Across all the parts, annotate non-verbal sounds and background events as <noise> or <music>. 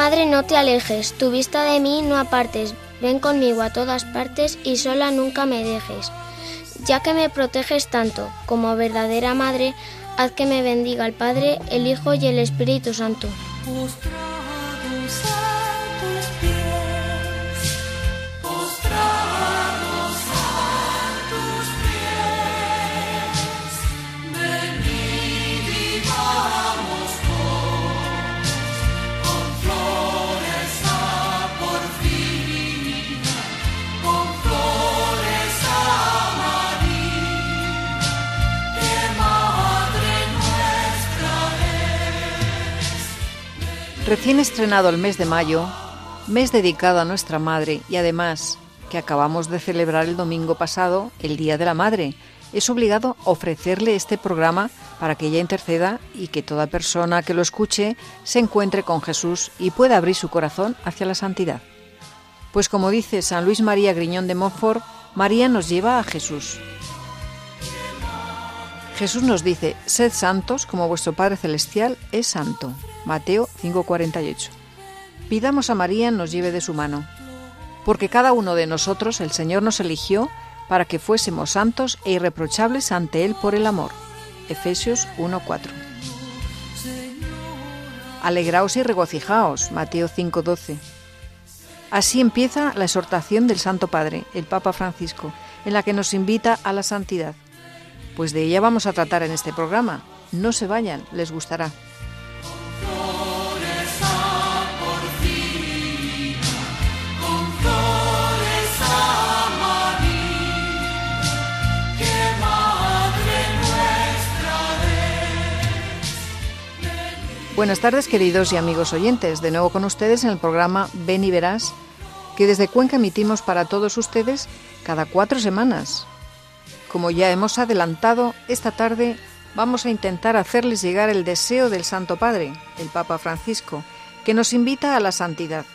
Madre, no te alejes, tu vista de mí no apartes, ven conmigo a todas partes y sola nunca me dejes. Ya que me proteges tanto, como verdadera Madre, haz que me bendiga el Padre, el Hijo y el Espíritu Santo. Recién estrenado el mes de mayo, mes dedicado a nuestra Madre y además que acabamos de celebrar el domingo pasado, el Día de la Madre, es obligado ofrecerle este programa para que ella interceda y que toda persona que lo escuche se encuentre con Jesús y pueda abrir su corazón hacia la santidad. Pues como dice San Luis María Griñón de Montfort, María nos lleva a Jesús. Jesús nos dice, sed santos como vuestro Padre Celestial es santo. Mateo 5:48. Pidamos a María nos lleve de su mano, porque cada uno de nosotros el Señor nos eligió para que fuésemos santos e irreprochables ante Él por el amor. Efesios 1:4. Alegraos y regocijaos. Mateo 5:12. Así empieza la exhortación del Santo Padre, el Papa Francisco, en la que nos invita a la santidad. Pues de ella vamos a tratar en este programa. No se vayan, les gustará. Buenas tardes queridos y amigos oyentes, de nuevo con ustedes en el programa Ven y Verás, que desde Cuenca emitimos para todos ustedes cada cuatro semanas. Como ya hemos adelantado, esta tarde vamos a intentar hacerles llegar el deseo del Santo Padre, el Papa Francisco, que nos invita a la santidad.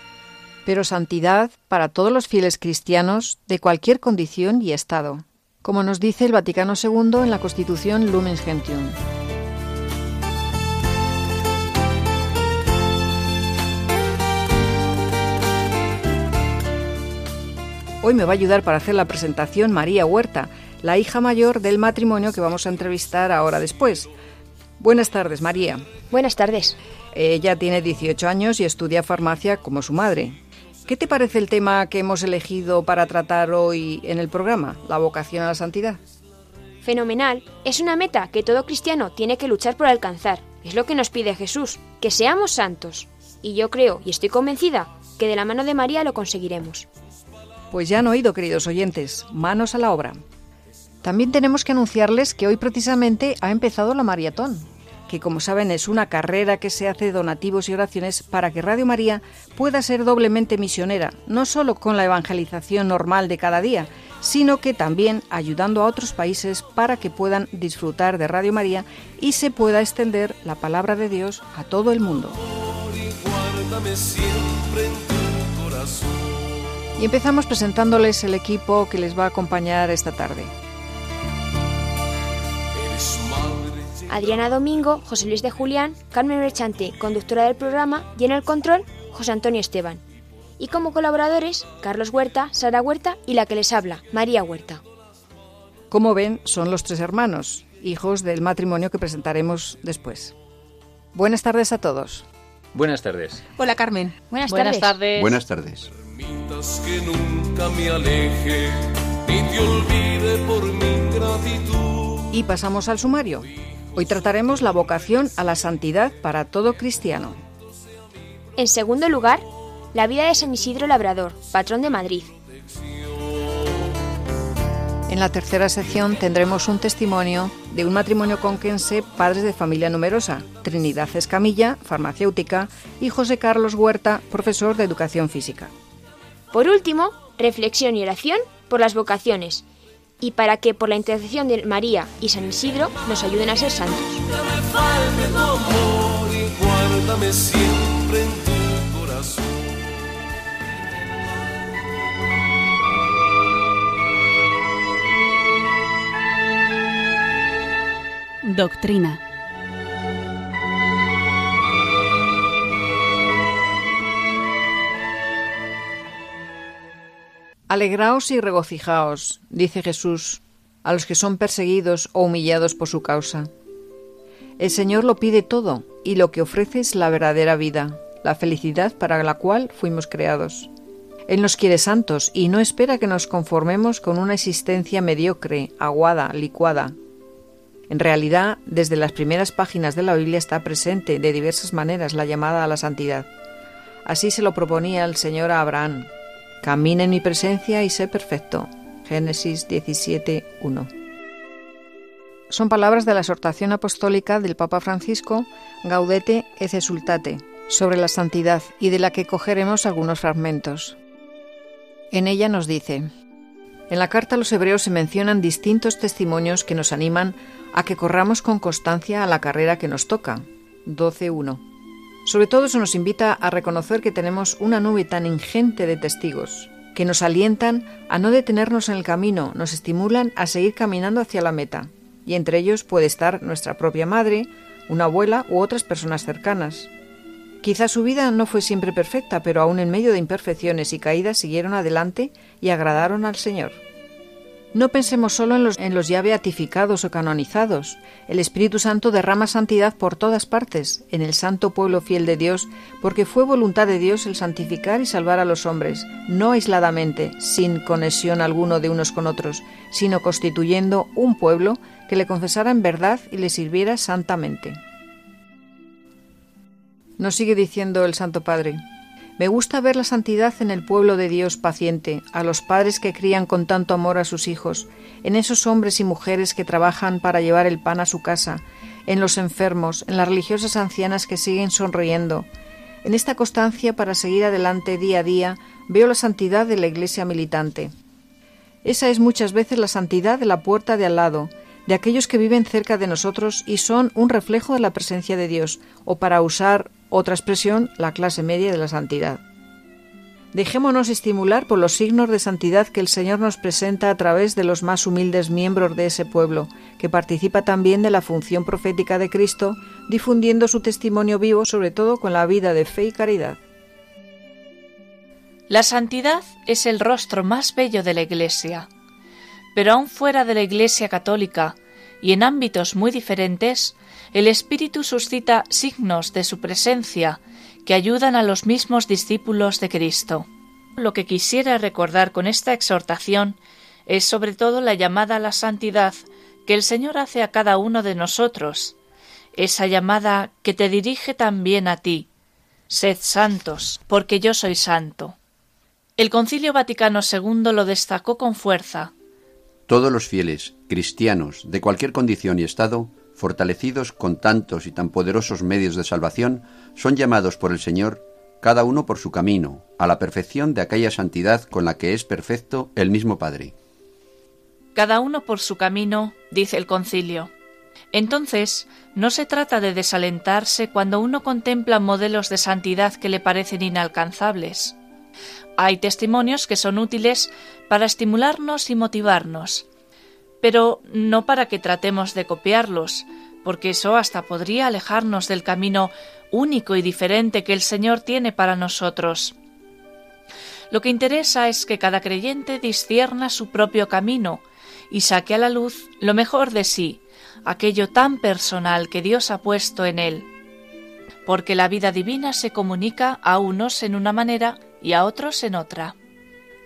Pero santidad para todos los fieles cristianos de cualquier condición y estado, como nos dice el Vaticano II en la Constitución Lumen Gentium. Hoy me va a ayudar para hacer la presentación María Huerta, la hija mayor del matrimonio que vamos a entrevistar ahora después. Buenas tardes, María. Buenas tardes. Ella tiene 18 años y estudia farmacia como su madre. ¿Qué te parece el tema que hemos elegido para tratar hoy en el programa, la vocación a la santidad? Fenomenal. Es una meta que todo cristiano tiene que luchar por alcanzar. Es lo que nos pide Jesús, que seamos santos. Y yo creo y estoy convencida que de la mano de María lo conseguiremos. Pues ya han oído, queridos oyentes, manos a la obra. También tenemos que anunciarles que hoy precisamente ha empezado la maratón, que como saben es una carrera que se hace donativos y oraciones para que Radio María pueda ser doblemente misionera, no solo con la evangelización normal de cada día, sino que también ayudando a otros países para que puedan disfrutar de Radio María y se pueda extender la palabra de Dios a todo el mundo. Empezamos presentándoles el equipo que les va a acompañar esta tarde. Adriana Domingo, José Luis de Julián, Carmen Merchante, conductora del programa, y en el control, José Antonio Esteban. y como colaboradores Carlos Huerta, Sara Huerta y la que les habla, María Huerta. Como ven, son los tres hermanos, hijos del matrimonio que presentaremos después. Buenas tardes a todos. Buenas tardes. Hola Carmen. Buenas, Buenas tardes. tardes. Buenas tardes. Que nunca me aleje, ni te olvide por mi gratitud. Y pasamos al sumario. Hoy trataremos la vocación a la santidad para todo cristiano. En segundo lugar, la vida de San Isidro Labrador, patrón de Madrid. En la tercera sección tendremos un testimonio de un matrimonio conquense, padres de familia numerosa, Trinidad Escamilla, farmacéutica, y José Carlos Huerta, profesor de educación física. Por último, reflexión y oración por las vocaciones y para que por la intercesión de María y San Isidro nos ayuden a ser santos. Nunca Alegraos y regocijaos, dice Jesús, a los que son perseguidos o humillados por su causa. El Señor lo pide todo y lo que ofrece es la verdadera vida, la felicidad para la cual fuimos creados. Él nos quiere santos y no espera que nos conformemos con una existencia mediocre, aguada, licuada. En realidad, desde las primeras páginas de la Biblia está presente de diversas maneras la llamada a la santidad. Así se lo proponía el Señor a Abraham. Camina en mi presencia y sé perfecto. Génesis 17, 1. Son palabras de la exhortación apostólica del Papa Francisco Gaudete et Exultate sobre la santidad y de la que cogeremos algunos fragmentos. En ella nos dice, en la carta a los hebreos se mencionan distintos testimonios que nos animan a que corramos con constancia a la carrera que nos toca. 12.1. Sobre todo eso nos invita a reconocer que tenemos una nube tan ingente de testigos, que nos alientan a no detenernos en el camino, nos estimulan a seguir caminando hacia la meta, y entre ellos puede estar nuestra propia madre, una abuela u otras personas cercanas. Quizá su vida no fue siempre perfecta, pero aún en medio de imperfecciones y caídas siguieron adelante y agradaron al Señor. No pensemos solo en los, ya beatificados o canonizados. El Espíritu Santo derrama santidad por todas partes, en el santo pueblo fiel de Dios, porque fue voluntad de Dios el santificar y salvar a los hombres, no aisladamente, sin conexión alguno de unos con otros, sino constituyendo un pueblo que le confesara en verdad y le sirviera santamente. Nos sigue diciendo el Santo Padre. Me gusta ver la santidad en el pueblo de Dios paciente, a los padres que crían con tanto amor a sus hijos, en esos hombres y mujeres que trabajan para llevar el pan a su casa, en los enfermos, en las religiosas ancianas que siguen sonriendo. En esta constancia para seguir adelante día a día veo la santidad de la Iglesia militante. Esa es muchas veces la santidad de la puerta de al lado, de aquellos que viven cerca de nosotros y son un reflejo de la presencia de Dios, o para usar otra expresión, la clase media de la santidad. Dejémonos estimular por los signos de santidad que el Señor nos presenta a través de los más humildes miembros de ese pueblo, que participa también de la función profética de Cristo, difundiendo su testimonio vivo, sobre todo con la vida de fe y caridad. La santidad es el rostro más bello de la Iglesia. Pero aun fuera de la Iglesia católica y en ámbitos muy diferentes, el Espíritu suscita signos de su presencia que ayudan a los mismos discípulos de Cristo. Lo que quisiera recordar con esta exhortación es sobre todo la llamada a la santidad que el Señor hace a cada uno de nosotros, esa llamada que te dirige también a ti. Sed santos, porque yo soy santo. El Concilio Vaticano II lo destacó con fuerza. Todos los fieles, cristianos, de cualquier condición y estado, fortalecidos con tantos y tan poderosos medios de salvación, son llamados por el Señor, cada uno por su camino, a la perfección de aquella santidad con la que es perfecto el mismo Padre. Cada uno por su camino, dice el concilio. Entonces, no se trata de desalentarse cuando uno contempla modelos de santidad que le parecen inalcanzables. Hay testimonios que son útiles para estimularnos y motivarnos, pero no para que tratemos de copiarlos, porque eso hasta podría alejarnos del camino único y diferente que el Señor tiene para nosotros. Lo que interesa es que cada creyente discierna su propio camino y saque a la luz lo mejor de sí, aquello tan personal que Dios ha puesto en él. Porque la vida divina se comunica a unos en una manera y a otros en otra.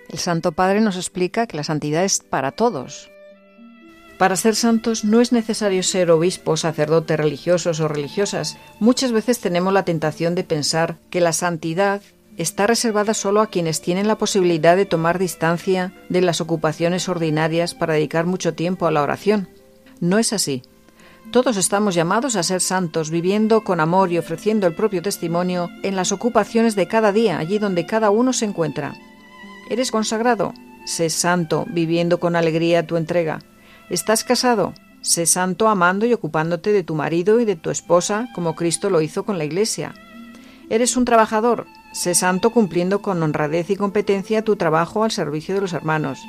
El Santo Padre nos explica que la santidad es para todos. Para ser santos no es necesario ser obispos, sacerdotes religiosos o religiosas. Muchas veces tenemos la tentación de pensar que la santidad está reservada solo a quienes tienen la posibilidad de tomar distancia de las ocupaciones ordinarias para dedicar mucho tiempo a la oración. No es así. Todos estamos llamados a ser santos, viviendo con amor y ofreciendo el propio testimonio en las ocupaciones de cada día, allí donde cada uno se encuentra. ¿Eres consagrado? Sé santo, viviendo con alegría tu entrega. ¿Estás casado? Sé santo amando y ocupándote de tu marido y de tu esposa, como Cristo lo hizo con la Iglesia. ¿Eres un trabajador? Sé santo cumpliendo con honradez y competencia tu trabajo al servicio de los hermanos.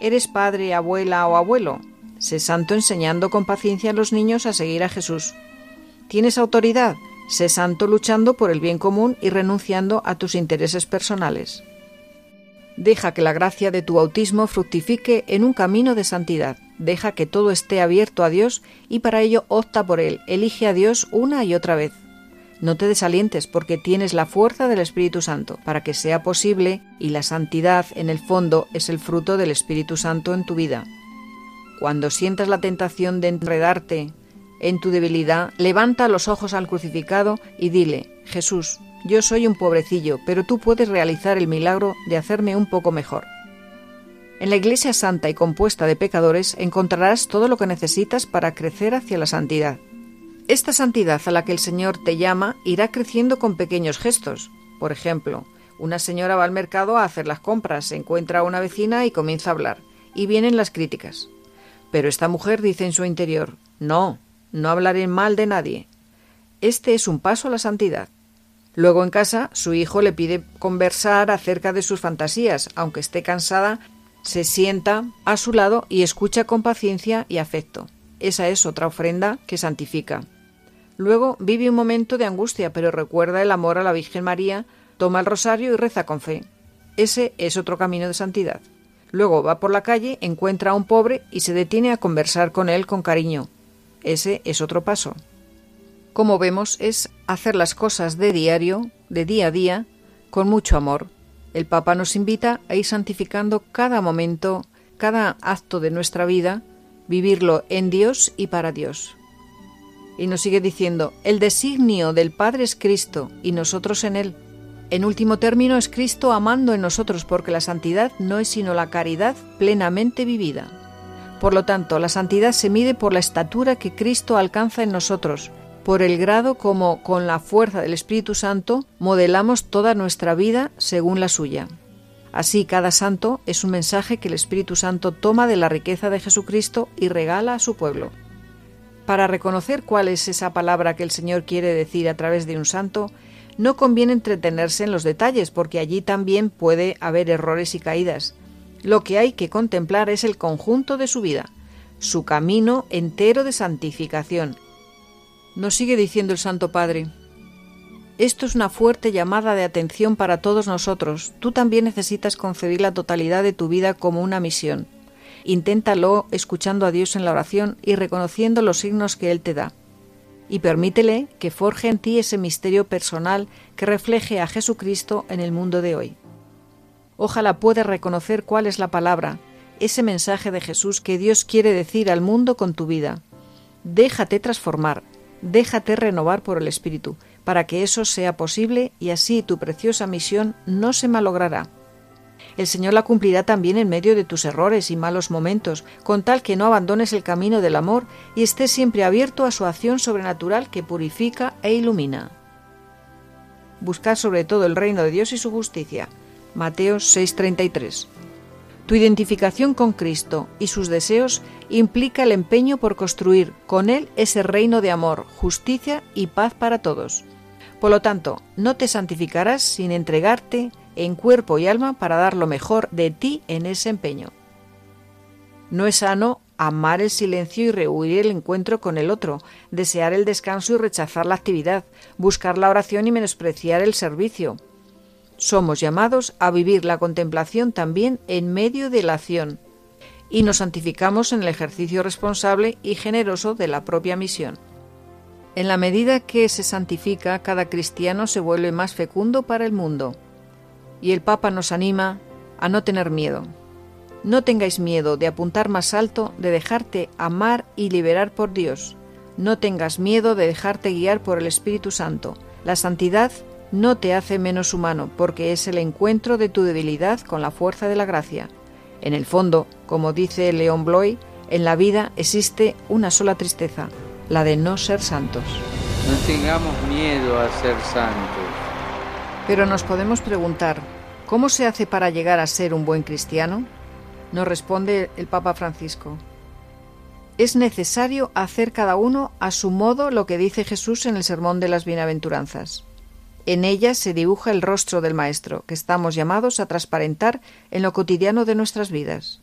¿Eres padre, abuela o abuelo? Sé santo enseñando con paciencia a los niños a seguir a Jesús. ¿Tienes autoridad? Sé santo luchando por el bien común y renunciando a tus intereses personales. Deja que la gracia de tu bautismo fructifique en un camino de santidad. Deja que todo esté abierto a Dios y para ello opta por Él. Elige a Dios una y otra vez. No te desalientes porque tienes la fuerza del Espíritu Santo para que sea posible y la santidad en el fondo es el fruto del Espíritu Santo en tu vida. Cuando sientas la tentación de enredarte en tu debilidad, levanta los ojos al crucificado y dile, Jesús, yo soy un pobrecillo, pero tú puedes realizar el milagro de hacerme un poco mejor. En la Iglesia Santa y compuesta de pecadores encontrarás todo lo que necesitas para crecer hacia la santidad. Esta santidad a la que el Señor te llama irá creciendo con pequeños gestos. Por ejemplo, una señora va al mercado a hacer las compras, encuentra a una vecina y comienza a hablar, y vienen las críticas. Pero esta mujer dice en su interior, no, no hablaré mal de nadie. Este es un paso a la santidad. Luego en casa su hijo le pide conversar acerca de sus fantasías, aunque esté cansada, se sienta a su lado y escucha con paciencia y afecto. Esa es otra ofrenda que santifica. Luego vive un momento de angustia, pero recuerda el amor a la Virgen María, toma el rosario y reza con fe. Ese es otro camino de santidad. Luego va por la calle, encuentra a un pobre y se detiene a conversar con él con cariño. Ese es otro paso como vemos, es hacer las cosas de diario, de día a día, con mucho amor. El Papa nos invita a ir santificando cada momento, cada acto de nuestra vida, vivirlo en Dios y para Dios. Y nos sigue diciendo, el designio del Padre es Cristo y nosotros en Él. En último término es Cristo amando en nosotros porque la santidad no es sino la caridad plenamente vivida. Por lo tanto, la santidad se mide por la estatura que Cristo alcanza en nosotros por el grado como, con la fuerza del Espíritu Santo, modelamos toda nuestra vida según la suya. Así, cada santo es un mensaje que el Espíritu Santo toma de la riqueza de Jesucristo y regala a su pueblo. Para reconocer cuál es esa palabra que el Señor quiere decir a través de un santo, no conviene entretenerse en los detalles, porque allí también puede haber errores y caídas. Lo que hay que contemplar es el conjunto de su vida, su camino entero de santificación, nos sigue diciendo el Santo Padre, esto es una fuerte llamada de atención para todos nosotros. Tú también necesitas concebir la totalidad de tu vida como una misión. Inténtalo escuchando a Dios en la oración y reconociendo los signos que Él te da. Y permítele que forje en ti ese misterio personal que refleje a Jesucristo en el mundo de hoy. Ojalá puedas reconocer cuál es la palabra, ese mensaje de Jesús que Dios quiere decir al mundo con tu vida. Déjate transformar, déjate renovar por el Espíritu, para que eso sea posible y así tu preciosa misión no se malogrará. El Señor la cumplirá también en medio de tus errores y malos momentos, con tal que no abandones el camino del amor y estés siempre abierto a su acción sobrenatural que purifica e ilumina. Buscad sobre todo el reino de Dios y su justicia. Mateo 6:33. Tu identificación con Cristo y sus deseos implica el empeño por construir con Él ese reino de amor, justicia y paz para todos. Por lo tanto, no te santificarás sin entregarte en cuerpo y alma para dar lo mejor de ti en ese empeño. No es sano amar el silencio y rehuir el encuentro con el otro, desear el descanso y rechazar la actividad, buscar la oración y menospreciar el servicio, somos llamados a vivir la contemplación también en medio de la acción y nos santificamos en el ejercicio responsable y generoso de la propia misión. En la medida que se santifica, cada cristiano se vuelve más fecundo para el mundo. Y el Papa nos anima a no tener miedo. No tengáis miedo de apuntar más alto, de dejarte amar y liberar por Dios. No tengas miedo de dejarte guiar por el Espíritu Santo. La santidad no te hace menos humano, porque es el encuentro de tu debilidad con la fuerza de la gracia. En el fondo, como dice León Bloy, en la vida existe una sola tristeza, la de no ser santos. No tengamos miedo a ser santos. Pero nos podemos preguntar, ¿cómo se hace para llegar a ser un buen cristiano? Nos responde el Papa Francisco. Es necesario hacer cada uno a su modo lo que dice Jesús en el Sermón de las Bienaventuranzas. En ella se dibuja el rostro del Maestro, que estamos llamados a transparentar en lo cotidiano de nuestras vidas.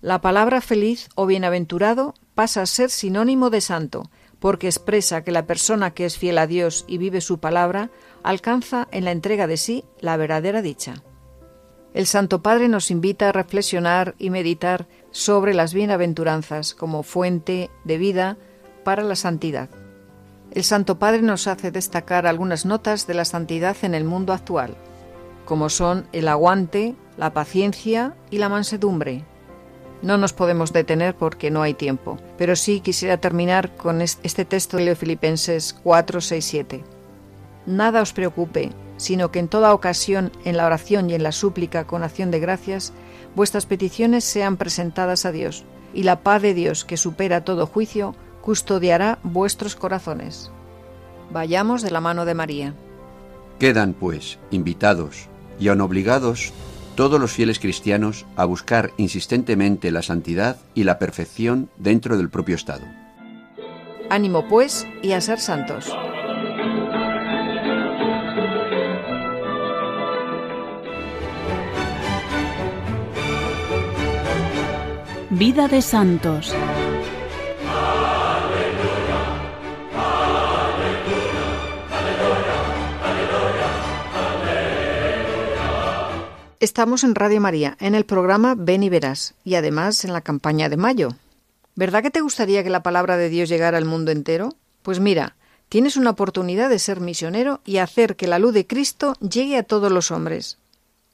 La palabra feliz o bienaventurado pasa a ser sinónimo de santo, porque expresa que la persona que es fiel a Dios y vive su palabra alcanza en la entrega de sí la verdadera dicha. El Santo Padre nos invita a reflexionar y meditar sobre las bienaventuranzas como fuente de vida para la santidad. El Santo Padre nos hace destacar algunas notas de la santidad en el mundo actual, como son el aguante, la paciencia y la mansedumbre. No nos podemos detener porque no hay tiempo, pero sí quisiera terminar con este texto de Filipenses 4, 6, 7. Nada os preocupe, sino que en toda ocasión, en la oración y en la súplica con acción de gracias, vuestras peticiones sean presentadas a Dios, y la paz de Dios, que supera todo juicio, custodiará vuestros corazones. Vayamos de la mano de María. Quedan, pues, invitados y aun obligados todos los fieles cristianos a buscar insistentemente la santidad y la perfección dentro del propio Estado. Ánimo, pues, y a ser santos. Vida de santos. Estamos en Radio María, en el programa Ven y Verás, y además en la campaña de mayo. ¿Verdad que te gustaría que la palabra de Dios llegara al mundo entero? Pues mira, tienes una oportunidad de ser misionero y hacer que la luz de Cristo llegue a todos los hombres.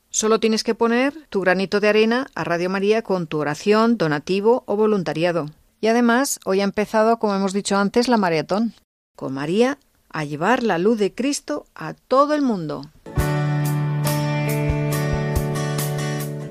Solo tienes que poner tu granito de arena a Radio María con tu oración, donativo o voluntariado. Y además, hoy ha empezado, como hemos dicho antes, la maratón. Con María a llevar la luz de Cristo a todo el mundo.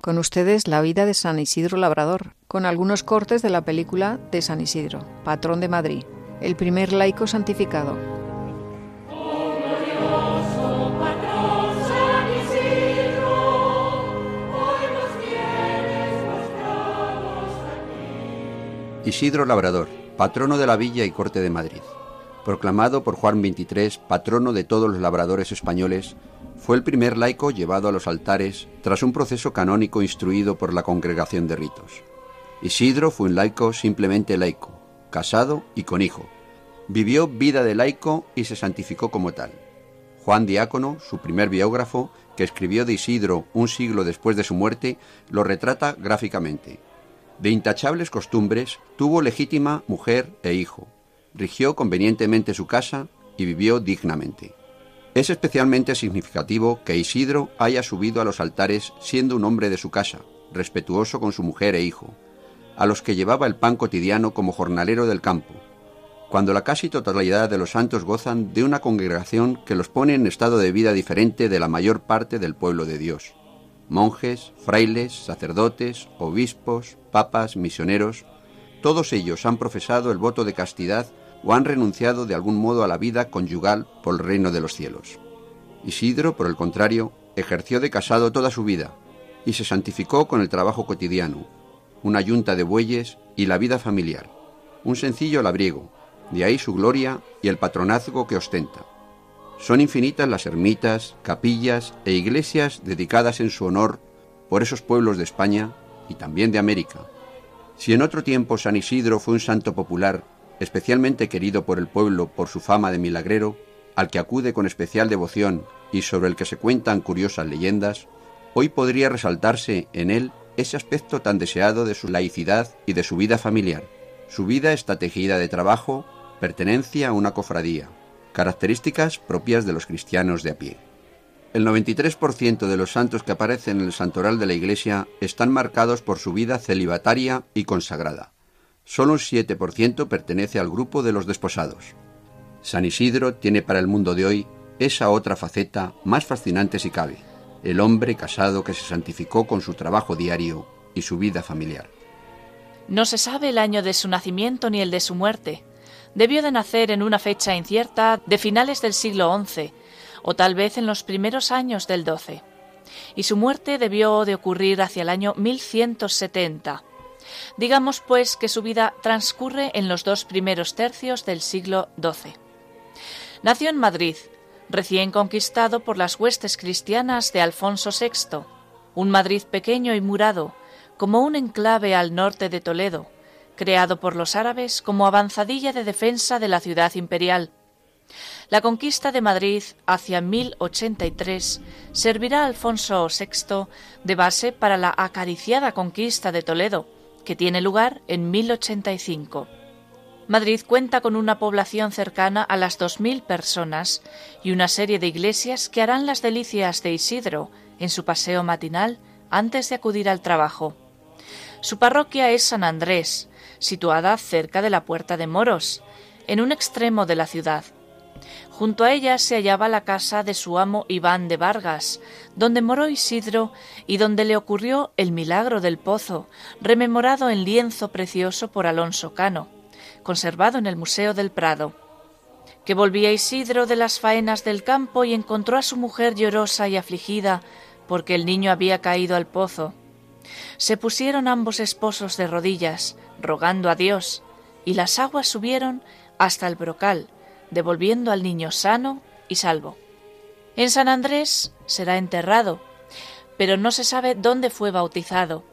Con ustedes la vida de San Isidro Labrador, con algunos cortes de la película de San Isidro, patrón de Madrid, el primer laico santificado. Isidro Labrador, patrono de la villa y corte de Madrid. Proclamado por Juan XXIII, patrono de todos los labradores españoles, fue el primer laico llevado a los altares tras un proceso canónico instruido por la Congregación de Ritos. Isidro fue un laico simplemente laico, casado y con hijo. Vivió vida de laico y se santificó como tal. Juan Diácono, su primer biógrafo, que escribió de Isidro un siglo después de su muerte, lo retrata gráficamente. De intachables costumbres, tuvo legítima mujer e hijo, rigió convenientemente su casa y vivió dignamente. Es especialmente significativo que Isidro haya subido a los altares siendo un hombre de su casa, respetuoso con su mujer e hijo, a los que llevaba el pan cotidiano como jornalero del campo, cuando la casi totalidad de los santos gozan de una congregación que los pone en estado de vida diferente de la mayor parte del pueblo de Dios. Monjes, frailes, sacerdotes, obispos, papas, misioneros, todos ellos han profesado el voto de castidad o han renunciado de algún modo a la vida conyugal por el reino de los cielos. Isidro, por el contrario, ejerció de casado toda su vida y se santificó con el trabajo cotidiano, una yunta de bueyes y la vida familiar, un sencillo labriego, de ahí su gloria y el patronazgo que ostenta. Son infinitas las ermitas, capillas e iglesias dedicadas en su honor por esos pueblos de España y también de América. Si en otro tiempo San Isidro fue un santo popular, especialmente querido por el pueblo por su fama de milagrero, al que acude con especial devoción y sobre el que se cuentan curiosas leyendas, hoy podría resaltarse en él ese aspecto tan deseado de su laicidad y de su vida familiar. Su vida está tejida de trabajo, pertenencia a una cofradía, características propias de los cristianos de a pie. El 93% de los santos que aparecen en el santoral de la Iglesia están marcados por su vida celibataria y consagrada. Solo un 7% pertenece al grupo de los desposados. San Isidro tiene para el mundo de hoy esa otra faceta más fascinante si cabe, el hombre casado que se santificó con su trabajo diario y su vida familiar. No se sabe el año de su nacimiento ni el de su muerte, debió de nacer en una fecha incierta de finales del siglo XI, o tal vez en los primeros años del XII, y su muerte debió de ocurrir hacia el año 1170. Digamos, pues, que su vida transcurre en los dos primeros tercios del siglo XII. Nació en Madrid, recién conquistado por las huestes cristianas de Alfonso VI, un Madrid pequeño y murado, como un enclave al norte de Toledo, creado por los árabes como avanzadilla de defensa de la ciudad imperial. La conquista de Madrid hacia 1083 servirá a Alfonso VI de base para la acariciada conquista de Toledo, que tiene lugar en 1085. Madrid cuenta con una población cercana a las 2.000 personas y una serie de iglesias que harán las delicias de Isidro en su paseo matinal antes de acudir al trabajo. Su parroquia es San Andrés, situada cerca de la Puerta de Moros, en un extremo de la ciudad. Junto a ella se hallaba la casa de su amo Iván de Vargas, donde moró Isidro y donde le ocurrió el milagro del pozo, rememorado en lienzo precioso por Alonso Cano, conservado en el Museo del Prado. Que volvía Isidro de las faenas del campo y encontró a su mujer llorosa y afligida porque el niño había caído al pozo. Se pusieron ambos esposos de rodillas, rogando a Dios, y las aguas subieron hasta el brocal, devolviendo al niño sano y salvo. En San Andrés será enterrado, pero no se sabe dónde fue bautizado.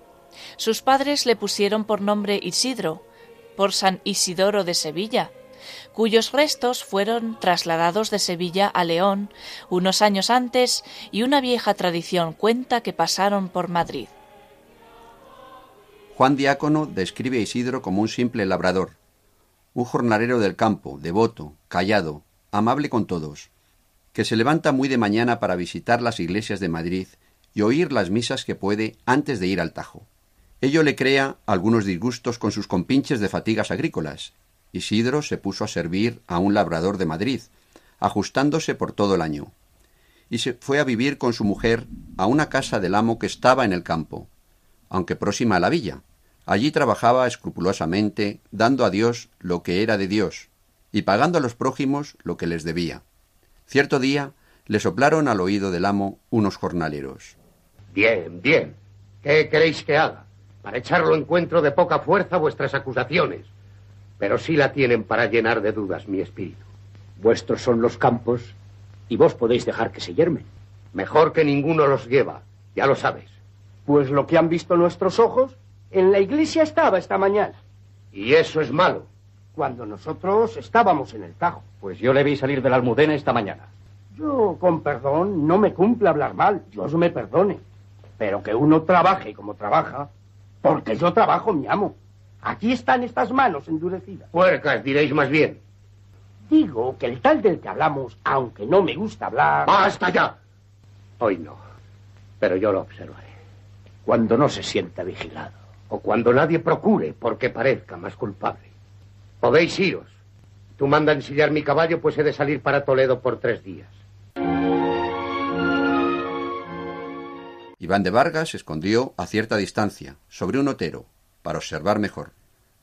Sus padres le pusieron por nombre Isidro, por San Isidoro de Sevilla, cuyos restos fueron trasladados de Sevilla a León unos años antes y una vieja tradición cuenta que pasaron por Madrid. Juan Diácono describe a Isidro como un simple labrador, un jornalero del campo, devoto, callado, amable con todos, que se levanta muy de mañana para visitar las iglesias de Madrid y oír las misas que puede antes de ir al Tajo. Ello le crea algunos disgustos con sus compinches de fatigas agrícolas. Isidro se puso a servir a un labrador de Madrid, ajustándose por todo el año, y se fue a vivir con su mujer a una casa del amo que estaba en el campo, aunque próxima a la villa. Allí trabajaba escrupulosamente, dando a Dios lo que era de Dios, y pagando a los prójimos lo que les debía. Cierto día le soplaron al oído del amo unos jornaleros. Bien, bien. ¿Qué queréis que haga? Para echarlo encuentro de poca fuerza vuestras acusaciones. Pero sí la tienen para llenar de dudas mi espíritu. Vuestros son los campos y vos podéis dejar que se yermen. Mejor que ninguno los lleva, ya lo sabes. Pues lo que han visto nuestros ojos en la iglesia estaba esta mañana. ¿Y eso es malo? Cuando nosotros estábamos en el Tajo. Pues yo le vi salir de la almudena esta mañana. Yo, con perdón, no me cumple hablar mal. Dios me perdone. Pero que uno trabaje como trabaja, porque yo trabajo, mi amo. Aquí están estas manos endurecidas. Puercas, diréis más bien. Digo que el tal del que hablamos, aunque no me gusta hablar... ¡Basta ya! Hoy no, pero yo lo observaré. Cuando no se sienta vigilado. O cuando nadie procure porque parezca más culpable. Podéis iros. Tú manda ensillar mi caballo, pues he de salir para Toledo por tres días. Iván de Vargas se escondió a cierta distancia, sobre un otero, para observar mejor.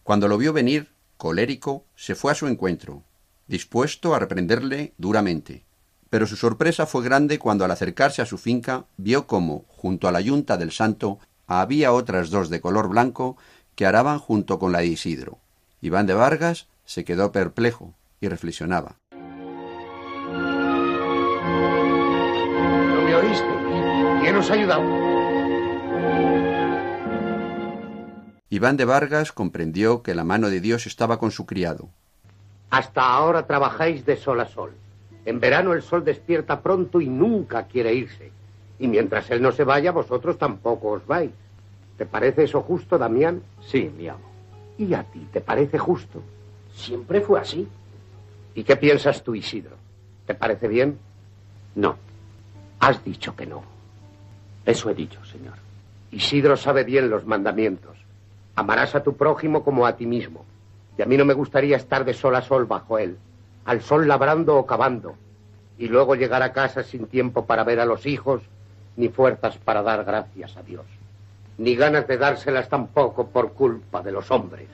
Cuando lo vio venir, colérico, se fue a su encuentro, dispuesto a reprenderle duramente. Pero su sorpresa fue grande cuando al acercarse a su finca vio cómo, junto a la yunta del santo, había otras dos de color blanco que araban junto con la de Isidro. Iván de Vargas se quedó perplejo y reflexionaba. ¿No me oíste? ¿Quién os ha ayudado? Iván de Vargas comprendió que la mano de Dios estaba con su criado. Hasta ahora trabajáis de sol a sol. En verano el sol despierta pronto y nunca quiere irse. Y mientras él no se vaya, vosotros tampoco os vais. ¿Te parece eso justo, Damián? Sí, mi amo. ¿Y a ti te parece justo? Siempre fue así. ¿Y qué piensas tú, Isidro? ¿Te parece bien? No. Has dicho que no. Eso he dicho, señor. Isidro sabe bien los mandamientos. Amarás a tu prójimo como a ti mismo. Y a mí no me gustaría estar de sol a sol bajo él, al sol labrando o cavando, y luego llegar a casa sin tiempo para ver a los hijos, ni fuerzas para dar gracias a Dios, ni ganas de dárselas tampoco por culpa de los hombres.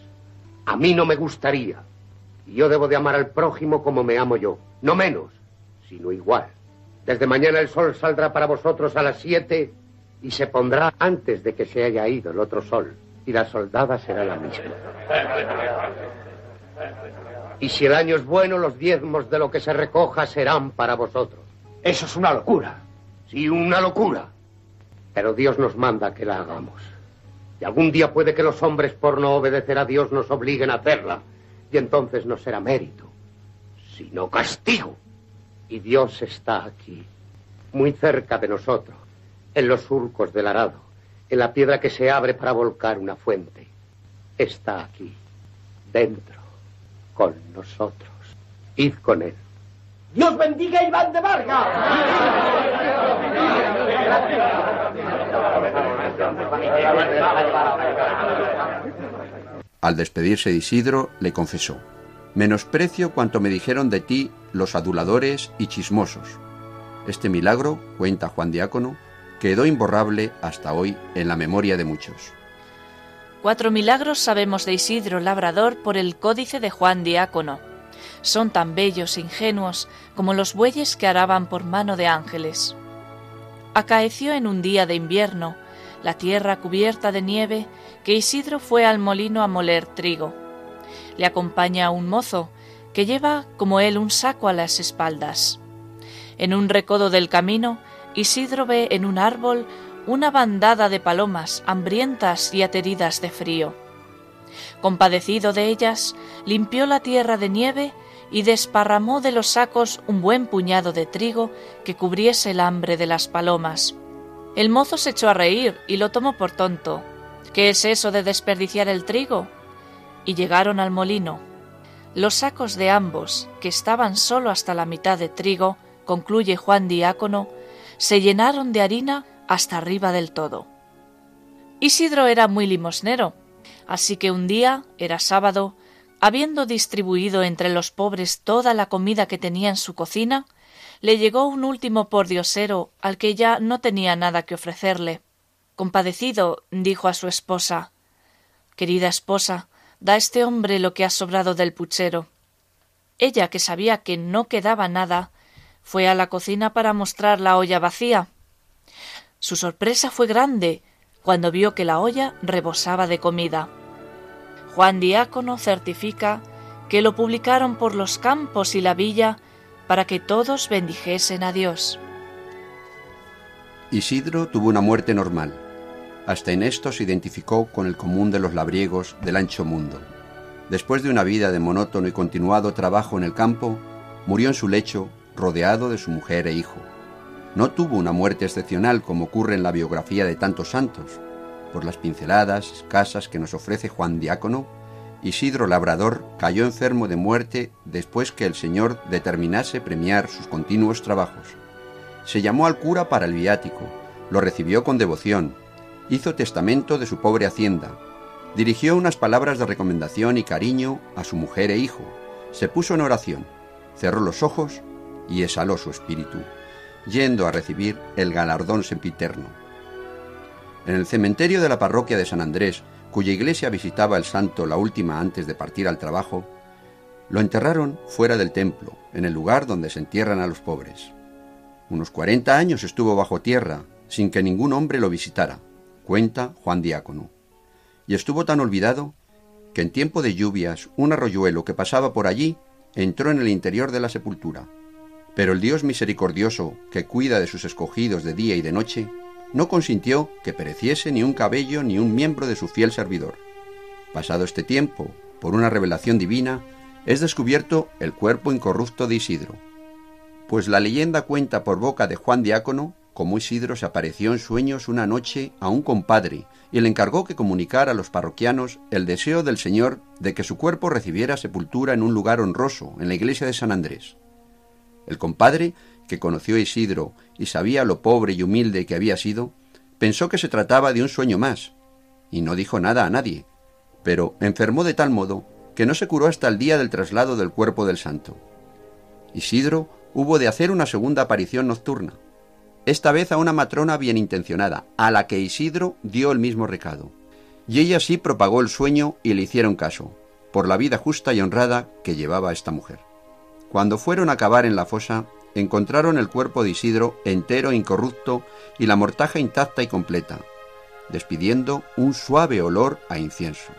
A mí no me gustaría. Y yo debo de amar al prójimo como me amo yo, no menos, sino igual. Desde mañana el sol saldrá para vosotros a las siete y se pondrá antes de que se haya ido el otro sol, y la soldada será la misma. Y si el año es bueno, los diezmos de lo que se recoja serán para vosotros. Eso es una locura. Sí, una locura. Pero Dios nos manda que la hagamos. Y algún día puede que los hombres por no obedecer a Dios nos obliguen a hacerla. Y entonces no será mérito, sino castigo. Y Dios está aquí, muy cerca de nosotros, en los surcos del arado, en la piedra que se abre para volcar una fuente. Está aquí, dentro, con nosotros. Id con él. Dios bendiga a Iván de Vargas. Al despedirse de Isidro, le confesó, Menosprecio cuanto me dijeron de ti los aduladores y chismosos. Este milagro, cuenta Juan Diácono, quedó imborrable hasta hoy en la memoria de muchos. Cuatro milagros sabemos de Isidro Labrador por el códice de Juan Diácono. Son tan bellos e ingenuos como los bueyes que araban por mano de ángeles. Acaeció en un día de invierno, la tierra cubierta de nieve, que Isidro fue al molino a moler trigo. Le acompaña un mozo, que lleva como él un saco a las espaldas. En un recodo del camino, Isidro ve en un árbol una bandada de palomas hambrientas y ateridas de frío. Compadecido de ellas, limpió la tierra de nieve y desparramó de los sacos un buen puñado de trigo que cubriese el hambre de las palomas. El mozo se echó a reír y lo tomó por tonto. ¿Qué es eso de desperdiciar el trigo? Y llegaron al molino. Los sacos de ambos, que estaban solo hasta la mitad de trigo, concluye Juan Diácono, se llenaron de harina hasta arriba del todo. Isidro era muy limosnero, así que un día, era sábado, habiendo distribuido entre los pobres toda la comida que tenía en su cocina, le llegó un último pordiosero al que ya no tenía nada que ofrecerle. Compadecido, dijo a su esposa Querida esposa, da a este hombre lo que ha sobrado del puchero. Ella, que sabía que no quedaba nada, fue a la cocina para mostrar la olla vacía. Su sorpresa fue grande cuando vio que la olla rebosaba de comida. Juan Diácono certifica que lo publicaron por los campos y la villa para que todos bendijesen a Dios. Isidro tuvo una muerte normal. Hasta en esto se identificó con el común de los labriegos del ancho mundo. Después de una vida de monótono y continuado trabajo en el campo, murió en su lecho rodeado de su mujer e hijo. No tuvo una muerte excepcional como ocurre en la biografía de tantos santos. Por las pinceladas escasas que nos ofrece Juan Diácono, Isidro Labrador cayó enfermo de muerte después que el Señor determinase premiar sus continuos trabajos. Se llamó al cura para el viático, lo recibió con devoción, hizo testamento de su pobre hacienda, dirigió unas palabras de recomendación y cariño a su mujer e hijo, se puso en oración, cerró los ojos y exhaló su espíritu, yendo a recibir el galardón sempiterno. En el cementerio de la parroquia de San Andrés, cuya iglesia visitaba el santo la última antes de partir al trabajo, lo enterraron fuera del templo, en el lugar donde se entierran a los pobres. Unos cuarenta años estuvo bajo tierra, sin que ningún hombre lo visitara, cuenta Juan Diácono. Y estuvo tan olvidado que en tiempo de lluvias un arroyuelo que pasaba por allí entró en el interior de la sepultura. Pero el Dios misericordioso, que cuida de sus escogidos de día y de noche, no consintió que pereciese ni un cabello ni un miembro de su fiel servidor. Pasado este tiempo, por una revelación divina, es descubierto el cuerpo incorrupto de Isidro. Pues la leyenda cuenta por boca de Juan Diácono cómo Isidro se apareció en sueños una noche a un compadre y le encargó que comunicara a los parroquianos el deseo del Señor de que su cuerpo recibiera sepultura en un lugar honroso, en la iglesia de San Andrés. El compadre que conoció a Isidro y sabía lo pobre y humilde que había sido, pensó que se trataba de un sueño más, y no dijo nada a nadie, pero enfermó de tal modo que no se curó hasta el día del traslado del cuerpo del santo. Isidro hubo de hacer una segunda aparición nocturna, esta vez a una matrona bien intencionada, a la que Isidro dio el mismo recado. Y ella sí propagó el sueño y le hicieron caso, por la vida justa y honrada que llevaba esta mujer. Cuando fueron a cavar en la fosa, encontraron el cuerpo de Isidro entero, incorrupto, y la mortaja intacta y completa, despidiendo un suave olor a incienso.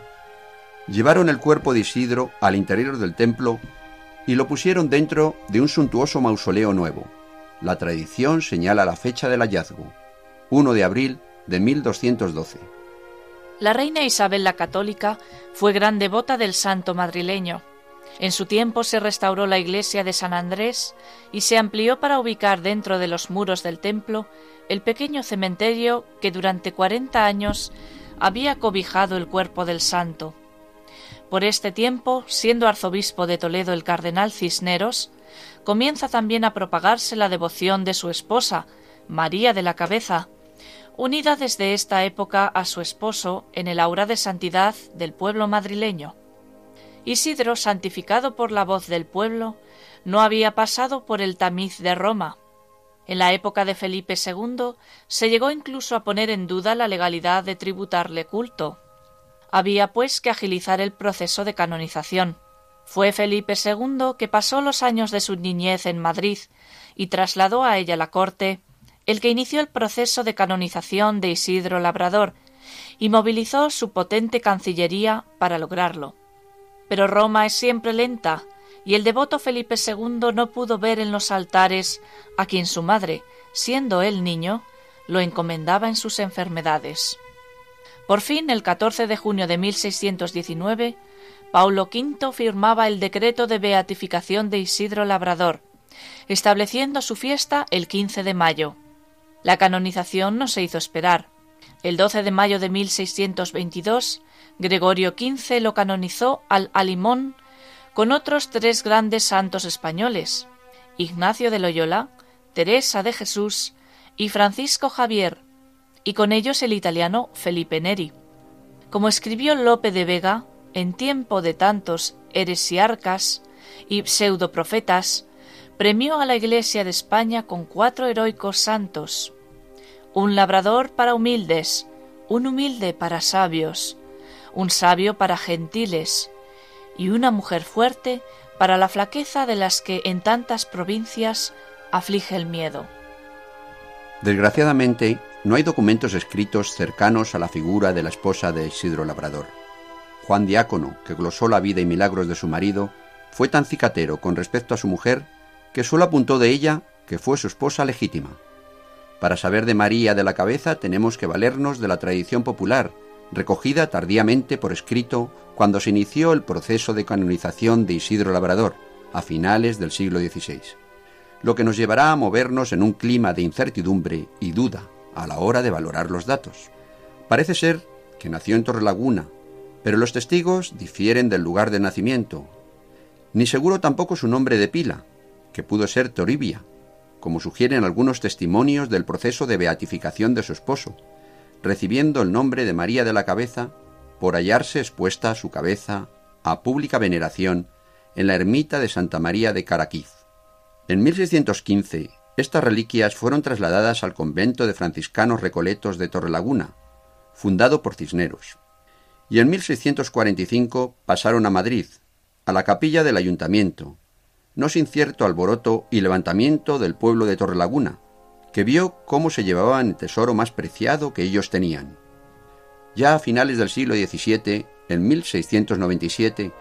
Llevaron el cuerpo de Isidro al interior del templo y lo pusieron dentro de un suntuoso mausoleo nuevo. La tradición señala la fecha del hallazgo, 1 de abril de 1212. La reina Isabel la Católica fue gran devota del santo madrileño en su tiempo se restauró la iglesia de San Andrés y se amplió para ubicar dentro de los muros del templo el pequeño cementerio que durante cuarenta años había cobijado el cuerpo del santo. Por este tiempo, siendo arzobispo de Toledo el cardenal Cisneros, comienza también a propagarse la devoción de su esposa, María de la Cabeza, unida desde esta época a su esposo en el aura de santidad del pueblo madrileño. Isidro, santificado por la voz del pueblo, no había pasado por el tamiz de Roma. En la época de Felipe II se llegó incluso a poner en duda la legalidad de tributarle culto. Había pues que agilizar el proceso de canonización. Fue Felipe II que pasó los años de su niñez en Madrid y trasladó a ella la corte, el que inició el proceso de canonización de Isidro Labrador y movilizó su potente cancillería para lograrlo. Pero Roma es siempre lenta, y el devoto Felipe II no pudo ver en los altares a quien su madre, siendo él niño, lo encomendaba en sus enfermedades. Por fin, el 14 de junio de 1619, Paulo V firmaba el decreto de beatificación de Isidro Labrador, estableciendo su fiesta el 15 de mayo. La canonización no se hizo esperar. El 12 de mayo de 1622 Gregorio XV lo canonizó al Alimón con otros tres grandes santos españoles, Ignacio de Loyola, Teresa de Jesús y Francisco Javier, y con ellos el italiano Felipe Neri. Como escribió Lope de Vega, en tiempo de tantos heresiarcas y pseudoprofetas, premió a la Iglesia de España con cuatro heroicos santos, un labrador para humildes, un humilde para sabios, un sabio para gentiles y una mujer fuerte para la flaqueza de las que en tantas provincias aflige el miedo. Desgraciadamente, no hay documentos escritos cercanos a la figura de la esposa de Isidro Labrador. Juan Diácono, que glosó la vida y milagros de su marido, fue tan cicatero con respecto a su mujer que solo apuntó de ella que fue su esposa legítima. Para saber de María de la Cabeza tenemos que valernos de la tradición popular, recogida tardíamente por escrito cuando se inició el proceso de canonización de Isidro Labrador, a finales del siglo XVI, lo que nos llevará a movernos en un clima de incertidumbre y duda a la hora de valorar los datos. Parece ser que nació en Torrelaguna, Pero los testigos difieren del lugar de nacimiento, ni seguro tampoco su nombre de pila, que pudo ser Toribia, como sugieren algunos testimonios del proceso de beatificación de su esposo, recibiendo el nombre de María de la Cabeza por hallarse expuesta su cabeza a pública veneración en la ermita de Santa María de Caraquiz. En 1615, estas reliquias fueron trasladadas al convento de franciscanos recoletos de Torrelaguna, fundado por Cisneros, y en 1645 pasaron a Madrid, a la capilla del ayuntamiento, no sin cierto alboroto y levantamiento del pueblo de Torrelaguna, que vio cómo se llevaban el tesoro más preciado que ellos tenían. Ya a finales del siglo XVII, en 1697,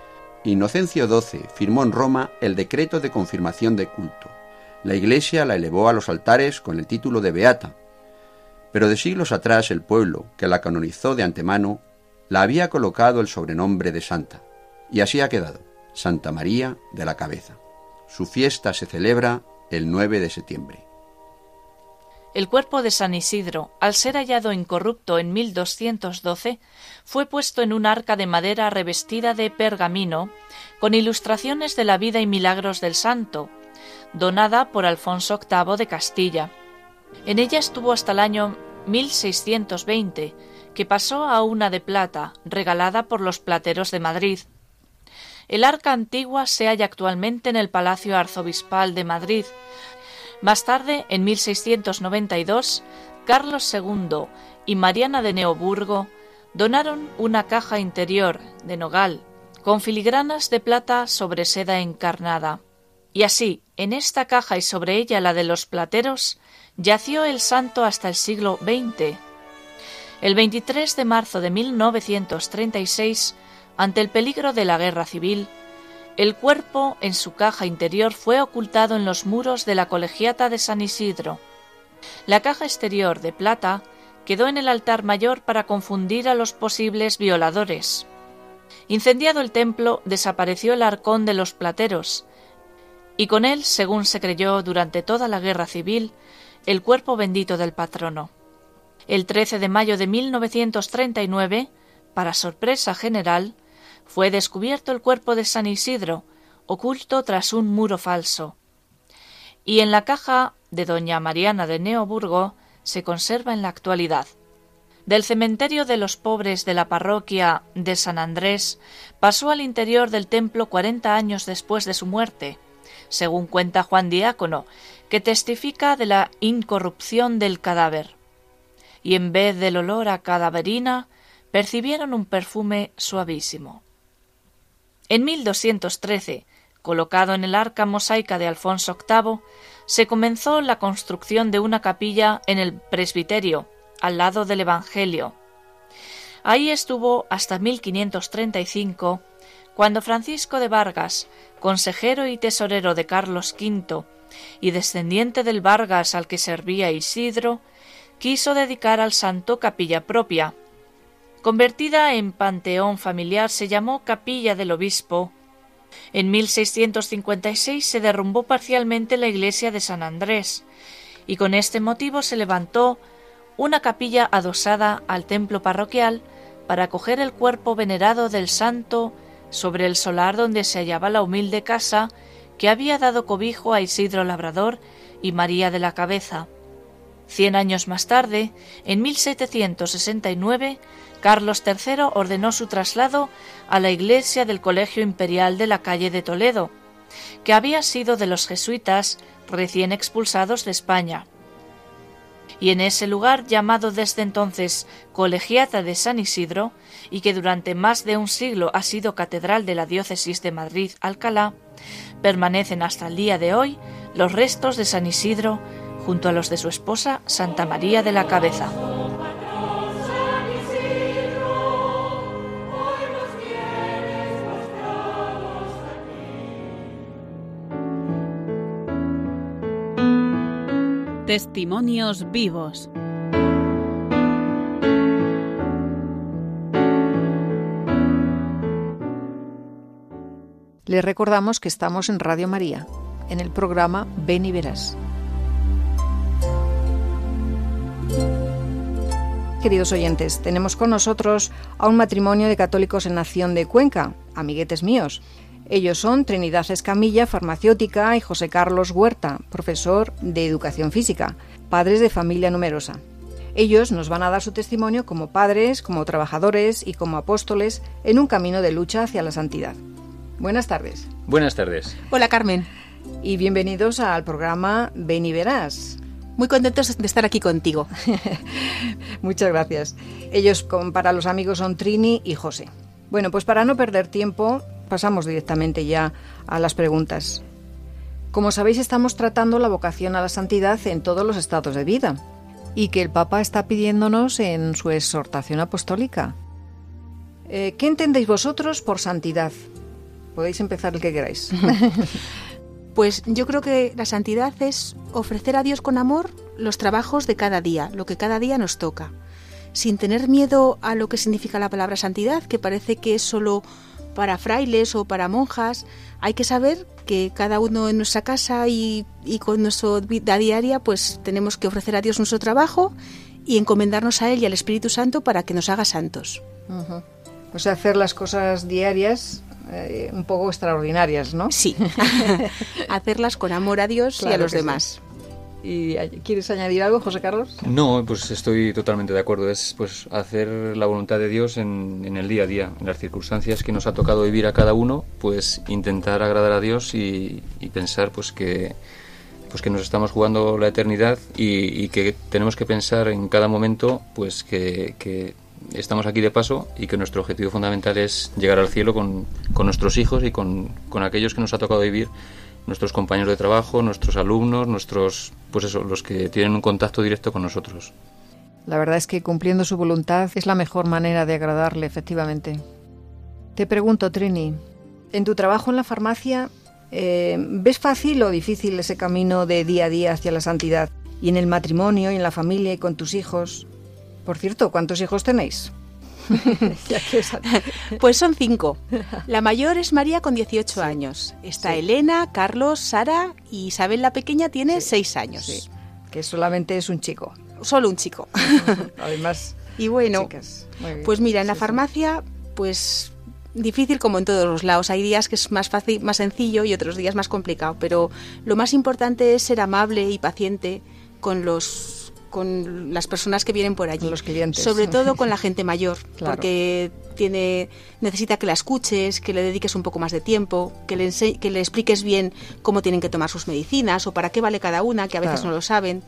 Inocencio XII firmó en Roma el decreto de confirmación de culto. La Iglesia la elevó a los altares con el título de Beata, pero de siglos atrás el pueblo, que la canonizó de antemano, la había colocado el sobrenombre de Santa, y así ha quedado, Santa María de la Cabeza. Su fiesta se celebra el 9 de septiembre. El cuerpo de San Isidro, al ser hallado incorrupto en 1212, fue puesto en un arca de madera revestida de pergamino, con ilustraciones de la vida y milagros del santo, donada por Alfonso VIII de Castilla. En ella estuvo hasta el año 1620, que pasó a una de plata, regalada por los plateros de Madrid. El arca antigua se halla actualmente en el Palacio Arzobispal de Madrid, más tarde, en 1692, Carlos II y Mariana de Neoburgo donaron una caja interior de nogal con filigranas de plata sobre seda encarnada. Y así, en esta caja y sobre ella la de los plateros, yació el santo hasta el siglo XX. El 23 de marzo de 1936, ante el peligro de la guerra civil, el cuerpo en su caja interior fue ocultado en los muros de la colegiata de San Isidro. La caja exterior de plata quedó en el altar mayor para confundir a los posibles violadores. Incendiado el templo, desapareció el arcón de los plateros, y con él, según se creyó durante toda la guerra civil, el cuerpo bendito del patrono. El 13 de mayo de 1939, para sorpresa general, fue descubierto el cuerpo de San Isidro, oculto tras un muro falso. Y en la caja de doña Mariana de Neoburgo se conserva en la actualidad. Del cementerio de los pobres de la parroquia de San Andrés pasó al interior del templo cuarenta años después de su muerte, según cuenta Juan Diácono, que testifica de la incorrupción del cadáver. Y en vez del olor a cadaverina, percibieron un perfume suavísimo. En 1213, colocado en el arca mosaica de Alfonso VIII, se comenzó la construcción de una capilla en el presbiterio, al lado del Evangelio. Ahí estuvo hasta 1535, cuando Francisco de Vargas, consejero y tesorero de Carlos V y descendiente del Vargas al que servía Isidro, quiso dedicar al santo capilla propia, Convertida en panteón familiar, se llamó Capilla del Obispo. En 1656 se derrumbó parcialmente la iglesia de San Andrés, y con este motivo se levantó una capilla adosada al templo parroquial para acoger el cuerpo venerado del santo sobre el solar donde se hallaba la humilde casa que había dado cobijo a Isidro Labrador y María de la Cabeza. Cien años más tarde, en 1769, Carlos III ordenó su traslado a la iglesia del Colegio Imperial de la calle de Toledo, que había sido de los jesuitas recién expulsados de España. Y en ese lugar llamado desde entonces Colegiata de San Isidro, y que durante más de un siglo ha sido catedral de la diócesis de Madrid-Alcalá, permanecen hasta el día de hoy los restos de San Isidro junto a los de su esposa Santa María de la Cabeza. Testimonios vivos. Les recordamos que estamos en Radio María, en el programa Ven y Verás. queridos oyentes, tenemos con nosotros a un matrimonio de católicos en Nación de Cuenca, amiguetes míos. Ellos son Trinidad Escamilla, farmacéutica, y José Carlos Huerta, profesor de educación física, padres de familia numerosa. Ellos nos van a dar su testimonio como padres, como trabajadores y como apóstoles en un camino de lucha hacia la santidad. Buenas tardes. Buenas tardes. Hola Carmen. Y bienvenidos al programa Ven y Verás. Muy contentos de estar aquí contigo. <laughs> Muchas gracias. Ellos para los amigos son Trini y José. Bueno, pues para no perder tiempo, pasamos directamente ya a las preguntas. Como sabéis, estamos tratando la vocación a la santidad en todos los estados de vida y que el Papa está pidiéndonos en su exhortación apostólica. Eh, ¿Qué entendéis vosotros por santidad? Podéis empezar el que queráis. <laughs> pues yo creo que la santidad es ofrecer a Dios con amor los trabajos de cada día, lo que cada día nos toca, sin tener miedo a lo que significa la palabra santidad, que parece que es solo para frailes o para monjas, hay que saber que cada uno en nuestra casa y, con nuestra vida diaria, pues tenemos que ofrecer a Dios nuestro trabajo y encomendarnos a Él y al Espíritu Santo para que nos haga santos. O sea, hacer las cosas diarias eh, un poco extraordinarias, ¿no? Sí, <laughs> <laughs> hacerlas con amor a Dios y a los demás. ¿Y quieres añadir algo, José Carlos? No, pues estoy totalmente de acuerdo. Es pues hacer la voluntad de Dios en, el día a día, en las circunstancias que nos ha tocado vivir a cada uno, pues intentar agradar a Dios y, pensar pues que pues que nos estamos jugando la eternidad y, que tenemos que pensar en cada momento pues que, estamos aquí de paso y que nuestro objetivo fundamental es llegar al cielo con, con nuestros hijos y con, con aquellos que nos ha tocado vivir nuestros compañeros de trabajo, nuestros alumnos, nuestros, pues eso, los que tienen un contacto directo con nosotros. La verdad es que cumpliendo su voluntad es la mejor manera de agradarle, efectivamente. Te pregunto, Trini, en tu trabajo en la farmacia, eh, ¿ves fácil o difícil ese camino de día a día hacia la santidad? Y en el matrimonio, y en la familia, y con tus hijos. Por cierto, ¿cuántos hijos tenéis? <laughs> <laughs> pues son cinco. La mayor es María con 18 años. Está Elena, Carlos, Sara y Isabel la pequeña tiene 6 años. Que solamente es un chico. Solo un chico. <laughs> Además. Y bueno, pues mira, en la farmacia, pues difícil como en todos los lados. Hay días que es más fácil, más sencillo y otros días más complicado. Pero lo más importante es ser amable y paciente con los con las personas que vienen por allí. Los clientes. Sobre <laughs> todo con la gente mayor, porque tiene necesita que la escuches, que le dediques un poco más de tiempo, que le, que le expliques bien cómo tienen que tomar sus medicinas o para qué vale cada una, que a veces no lo saben.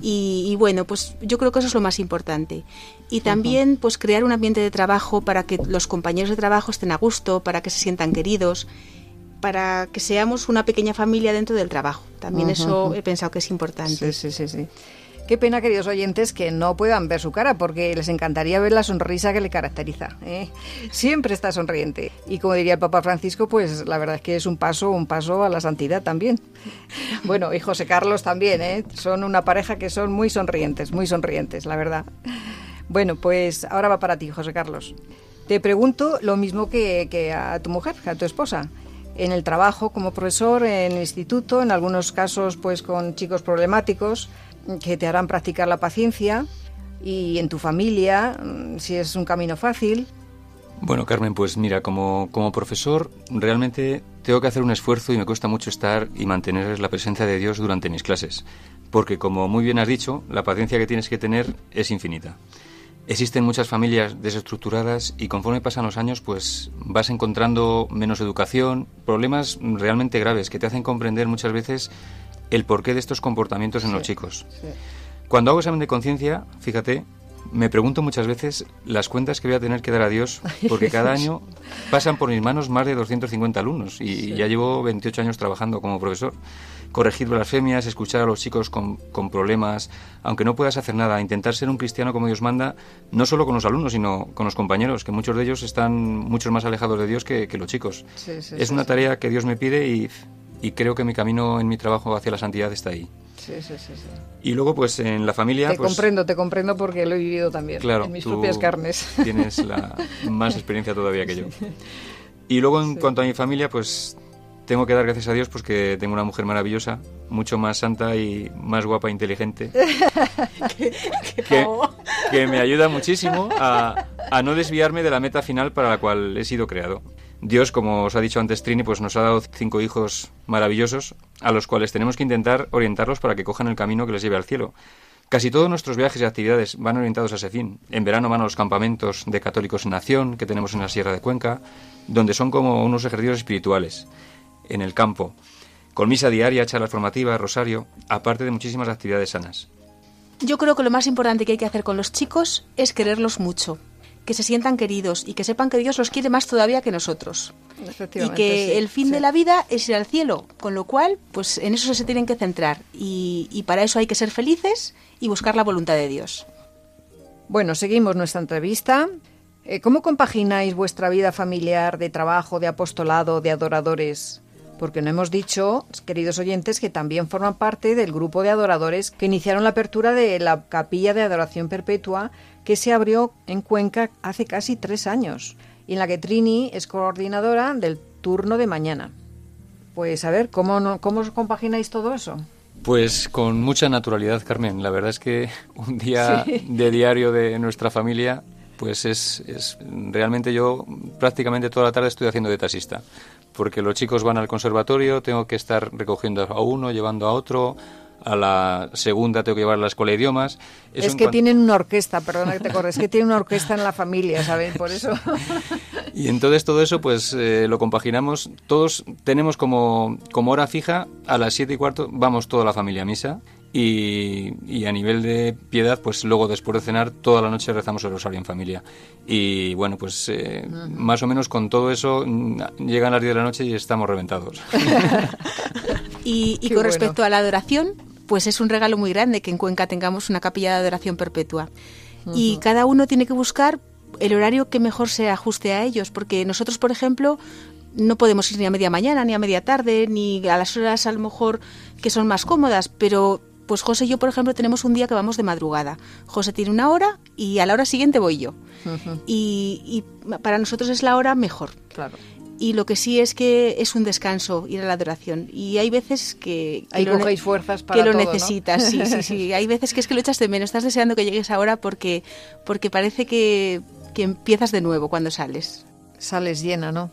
y, bueno, pues yo creo que eso es lo más importante. Y también pues crear un ambiente de trabajo para que los compañeros de trabajo estén a gusto, para que se sientan queridos para que seamos una pequeña familia dentro del trabajo. También eso he pensado que es importante. Sí, sí, sí, sí. Qué pena, queridos oyentes, que no puedan ver su cara, porque les encantaría ver la sonrisa que le caracteriza. ¿eh? Siempre está sonriente. Y como diría el Papa Francisco, pues la verdad es que es un paso, un paso a la santidad también. <laughs> Bueno, y José Carlos también, ¿eh? Son una pareja que son muy sonrientes, muy sonrientes, la verdad. Bueno, pues ahora va para ti, José Carlos. Te pregunto lo mismo que, que a tu mujer, a tu esposa en el trabajo como profesor, en el instituto, en algunos casos pues con chicos problemáticos que te harán practicar la paciencia y en tu familia, mm, si es un camino fácil. Bueno, Carmen, pues mira, como, como profesor realmente tengo que hacer un esfuerzo y me cuesta mucho estar y mantener la presencia de Dios durante mis clases, porque como muy bien has dicho, la paciencia que tienes que tener es infinita. Existen muchas familias desestructuradas y conforme pasan los años, pues vas encontrando menos educación, problemas realmente graves que te hacen comprender muchas veces el porqué de estos comportamientos en los chicos. Cuando hago examen de conciencia, fíjate, me pregunto muchas veces las cuentas que voy a tener que dar a Dios, <laughs> porque cada año pasan por mis manos más de 250 alumnos y ya llevo 28 años trabajando como profesor. Corregir blasfemias, escuchar a los chicos con, problemas, aunque no puedas hacer nada, intentar ser un cristiano como Dios manda, no solo con los alumnos, sino con los compañeros, que muchos de ellos están mucho más alejados de Dios que, los chicos. es una tarea que Dios me pide y y creo que mi camino en mi trabajo hacia la santidad está ahí. Sí, sí, sí, Y luego, pues en la familia. Te pues, comprendo, te comprendo porque lo he vivido también. Claro, en mis propias carnes. <laughs> Tienes la más experiencia todavía que yo. Y luego, en cuanto a mi familia, pues tengo que dar gracias a Dios pues que tengo una mujer maravillosa, mucho más santa y más guapa e inteligente. <laughs> ¿Qué, qué que me ayuda muchísimo a, a no desviarme de la meta final para la cual he sido creado. Dios, como os ha dicho antes Trini, pues nos ha dado cinco hijos maravillosos a los cuales tenemos que intentar orientarlos para que cojan el camino que les lleve al cielo. Casi todos nuestros viajes y actividades van orientados a ese fin. En verano van a los campamentos de católicos en acción que tenemos en la Sierra de Cuenca, donde son como unos ejercicios espirituales. En el campo, con misa diaria, charlas formativas, rosario, aparte de muchísimas actividades sanas. Yo creo que lo más importante que hay que hacer con los chicos es quererlos mucho, que se sientan queridos y que sepan que Dios los quiere más todavía que nosotros. Y que el fin de la vida es ir al cielo, con lo cual, pues en eso se tienen que centrar. Y, y para eso hay que ser felices y buscar la voluntad de Dios. Bueno, seguimos nuestra entrevista. Eh, ¿Cómo compagináis vuestra vida familiar, de trabajo, de apostolado, de adoradores? Porque no hemos dicho, queridos oyentes, que también forman parte del grupo de adoradores que iniciaron la apertura de la capilla de adoración perpetua que se abrió en Cuenca hace casi tres años y en la que Trini es coordinadora del turno de mañana. Pues a ver, ¿cómo, no, cómo os compagináis todo eso? Pues con mucha naturalidad, Carmen. La verdad es que <laughs> un día sí. de diario de nuestra familia, pues es, es, realmente yo prácticamente toda la tarde estoy haciendo de taxista, porque los chicos van al conservatorio, tengo que estar recogiendo a uno, llevando a otro, a la segunda tengo que llevar a la escuela de idiomas. Eso es que cuanto... tienen una orquesta, perdona que te corres, es que tienen una orquesta en la familia, ¿saben? Por eso. <laughs> y entonces todo eso pues eh, lo compaginamos, todos tenemos como, como hora fija, a las siete y cuarto vamos toda la familia a misa y, y, a nivel de piedad, pues luego después de cenar, toda la noche rezamos el rosario en familia. Y bueno, pues eh, uh -huh. más o menos con todo eso mm, llegan las 10 de la noche y estamos reventados. <laughs> y, y con bueno. respecto a la adoración, pues es un regalo muy grande que en Cuenca tengamos una capilla de adoración perpetua. Uh -huh. Y cada uno tiene que buscar el horario que mejor se ajuste a ellos, porque nosotros, por ejemplo, no podemos ir ni a media mañana, ni a media tarde, ni a las horas a lo mejor que son más cómodas, pero pues José y yo, por ejemplo, tenemos un día que vamos de madrugada. José tiene una hora y a la hora siguiente voy yo. Uh -huh. y, y, para nosotros es la hora mejor. Claro. Y lo que sí es que es un descanso ir a la adoración. Y hay veces que... Ahí cogéis fuerzas para Que lo todo, necesitas, ¿no? sí, sí, sí. <laughs> Hay veces que es que lo echas de menos. Estás deseando que llegues ahora porque, porque parece que, que empiezas de nuevo cuando sales. Sales llena, ¿no?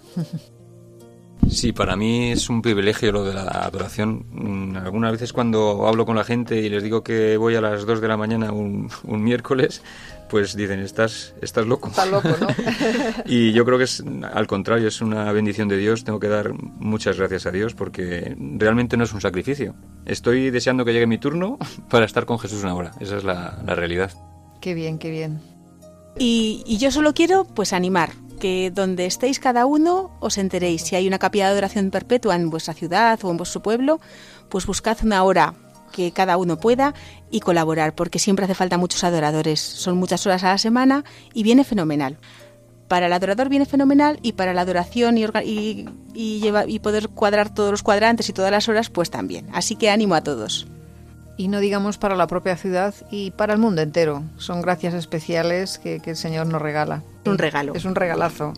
Sí, para mí es un privilegio lo de la adoración. Mm, algunas veces cuando hablo con la gente y les digo que voy a las 2 de la mañana un, un miércoles, pues dicen, estás, estás loco. Estás loco, ¿no? <laughs> y yo creo que es al contrario, es una bendición de Dios. Tengo que dar muchas gracias a Dios porque realmente no es un sacrificio. Estoy deseando que llegue mi turno para estar con Jesús una hora. Esa es la, la realidad. Qué bien, qué bien. Y, y yo solo quiero, pues, animar que donde estéis cada uno os enteréis. Si hay una capilla de adoración perpetua en vuestra ciudad o en vuestro pueblo, pues buscad una hora que cada uno pueda y colaborar, porque siempre hace falta muchos adoradores. Son muchas horas a la semana y viene fenomenal. Para el adorador viene fenomenal y para la adoración y, y, y, lleva, y poder cuadrar todos los cuadrantes y todas las horas, pues también. Así que ánimo a todos y no digamos para la propia ciudad y para el mundo entero. Son gracias especiales que, que el Señor nos regala. Un regalo. Es un regalazo.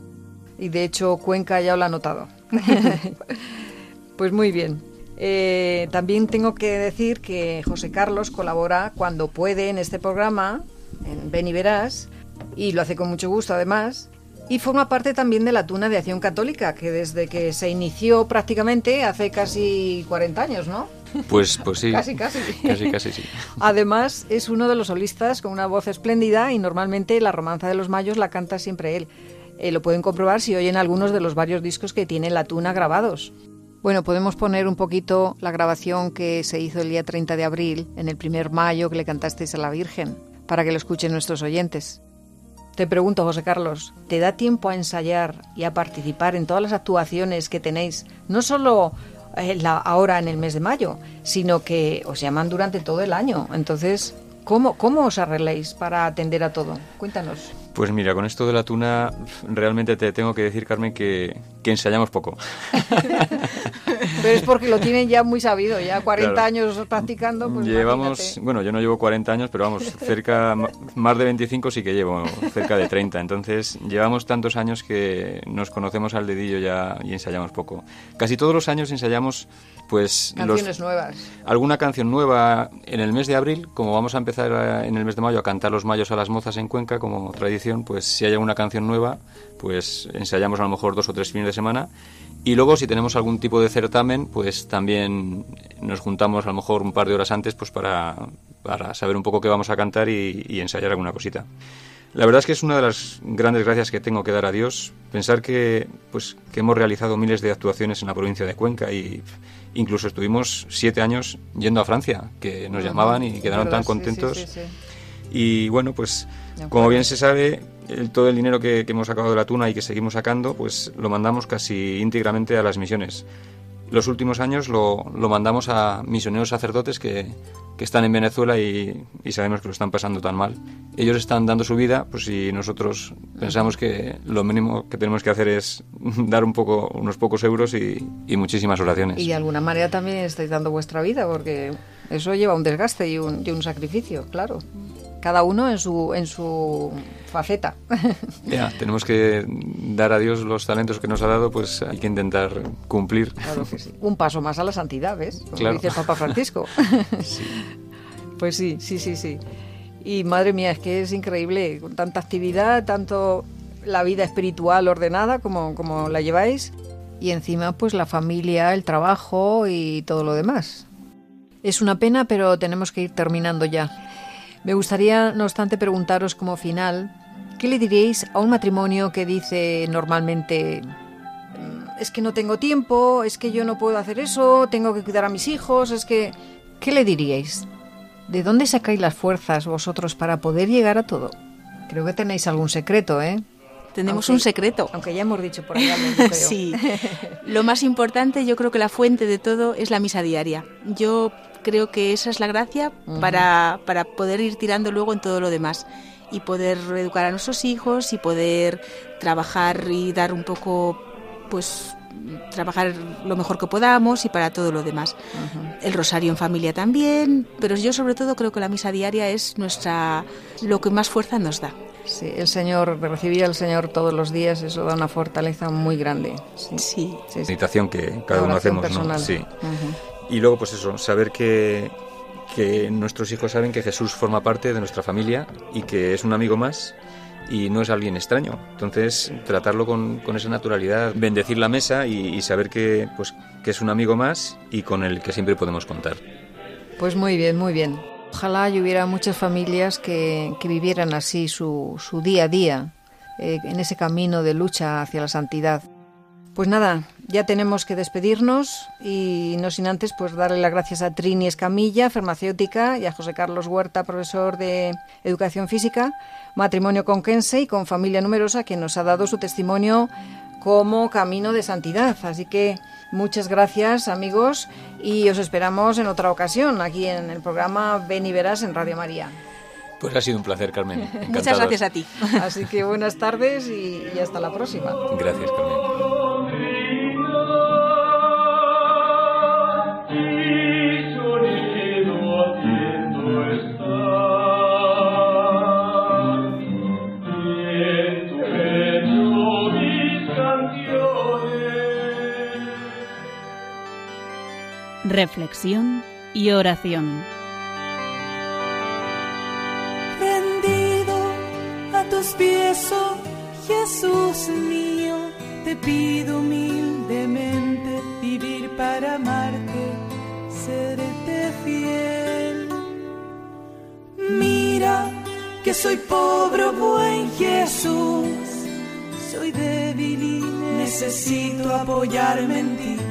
Y de hecho Cuenca ya lo ha notado. <laughs> pues muy bien. Eh, también tengo que decir que José Carlos colabora cuando puede en este programa, en Ven y Verás, y lo hace con mucho gusto además. Y forma parte también de la Tuna de Acción Católica, que desde que se inició prácticamente hace casi 40 años, ¿no? Pues, pues sí. <laughs> casi, casi. Casi, casi, sí. Además, es uno de los solistas con una voz espléndida y normalmente la romanza de los mayos la canta siempre él. Eh, lo pueden comprobar si oyen algunos de los varios discos que tiene la tuna grabados. Bueno, podemos poner un poquito la grabación que se hizo el día 30 de abril, en el primer mayo que le cantasteis a la Virgen, para que lo escuchen nuestros oyentes. Te pregunto, José Carlos, ¿te da tiempo a ensayar y a participar en todas las actuaciones que tenéis? No solo la, ahora en el mes de mayo, sino que os llaman durante todo el año. Entonces, ¿cómo, cómo os arregláis para atender a todo? Cuéntanos. Pues mira, con esto de la tuna, realmente te tengo que decir, Carmen, que, que ensayamos poco. <laughs> Pero es porque lo tienen ya muy sabido, ya 40 años practicando. Pues Llevamos, bueno, yo no llevo 40 años, pero vamos, cerca, más de 25 sí que llevo, cerca de 30. Entonces, llevamos tantos años que nos conocemos al dedillo ya y ensayamos poco. Casi todos los años ensayamos pues canciones nuevas. Alguna canción nueva en el mes de abril, como vamos a empezar en el mes de mayo a cantar los mayos a las mozas en Cuenca como tradición, pues si hay alguna canción nueva, pues ensayamos a lo mejor dos o tres fines de semana y luego si tenemos algún tipo de certamen, pues también nos juntamos a lo mejor un par de horas antes pues para, para saber un poco qué vamos a cantar y, y ensayar alguna cosita. La verdad es que es una de las grandes gracias que tengo que dar a Dios, pensar que, pues, que hemos realizado miles de actuaciones en la provincia de Cuenca y Incluso estuvimos siete años yendo a Francia, que nos llamaban y quedaron tan contentos. y bueno, pues como bien se sabe, todo el dinero que, hemos sacado de la tuna y que seguimos sacando, pues lo mandamos casi íntegramente a las misiones. Los últimos años lo, lo mandamos a misioneros sacerdotes que, que están en Venezuela y, sabemos que lo están pasando tan mal. Ellos están dando su vida, pues si nosotros pensamos que lo mínimo que tenemos que hacer es <laughs> dar un poco, unos pocos euros y, muchísimas oraciones. Y de alguna manera también estáis dando vuestra vida, porque eso lleva un desgaste y un, y un sacrificio, claro cada uno en su, en su faceta. <laughs> Ya, tenemos que dar a Dios los talentos que nos ha dado, pues hay que intentar cumplir. Claro que sí. Un paso más a la santidad, ¿ves? Como dice el Papa Francisco. <laughs> sí. <laughs> Pues sí, sí, sí, sí. Y madre mía, es que es increíble, con tanta actividad, tanto la vida espiritual ordenada como, como la lleváis, y encima pues la familia, el trabajo y todo lo demás. Es una pena, pero tenemos que ir terminando ya. Me gustaría, no obstante, preguntaros como final, ¿qué le diríais a un matrimonio que dice normalmente, mm, es que no tengo tiempo, es que yo no puedo hacer eso, tengo que cuidar a mis hijos, es que... ¿Qué le diríais? ¿De dónde sacáis las fuerzas vosotros para poder llegar a todo? Creo que tenéis algún secreto, ¿eh? Tenemos un secreto. Aunque ya hemos dicho por ahí algo, <laughs> sí. Lo más importante, yo creo que la fuente de todo es la misa diaria. Yo creo que esa es la gracia para, para poder ir tirando luego en todo lo demás y poder educar a nuestros hijos y poder trabajar y dar un poco pues trabajar lo mejor que podamos y para todo lo demás. El rosario en familia también, pero yo sobre todo creo que la misa diaria es nuestra lo que más fuerza nos da. Sí, el Señor, recibir al Señor todos los días, eso da una fortaleza muy grande. Sí. sí, Meditación que cada uno hacemos, ¿no? Sí. Y luego, pues eso, saber que, que nuestros hijos saben que Jesús forma parte de nuestra familia y que es un amigo más y no es alguien extraño. Entonces, tratarlo con, con esa naturalidad, bendecir la mesa y, saber que, pues, que es un amigo más y con el que siempre podemos contar. Pues muy bien, muy bien. Ojalá hubiera muchas familias que, que vivieran así su, su, día a día, eh, en ese camino de lucha hacia la santidad. Pues nada, ya tenemos que despedirnos y no sin antes pues darle las gracias a Trini Escamilla, farmacéutica, y a José Carlos Huerta, profesor de Educación Física, matrimonio con Kense y con familia numerosa, que nos ha dado su testimonio como camino de santidad. Así que muchas gracias amigos y os esperamos en otra ocasión aquí en el programa Ven y Verás en Radio María. Pues ha sido un placer, Carmen. <laughs> Muchas gracias a ti. Así que buenas tardes y, y hasta la próxima. Gracias, Carmen. Reflexión y oración. Rendido a tus pies, oh Jesús mío, te pido humildemente vivir para amarte, serte fiel. Mira que soy pobre, oh buen Jesús, soy débil y necesito apoyarme en ti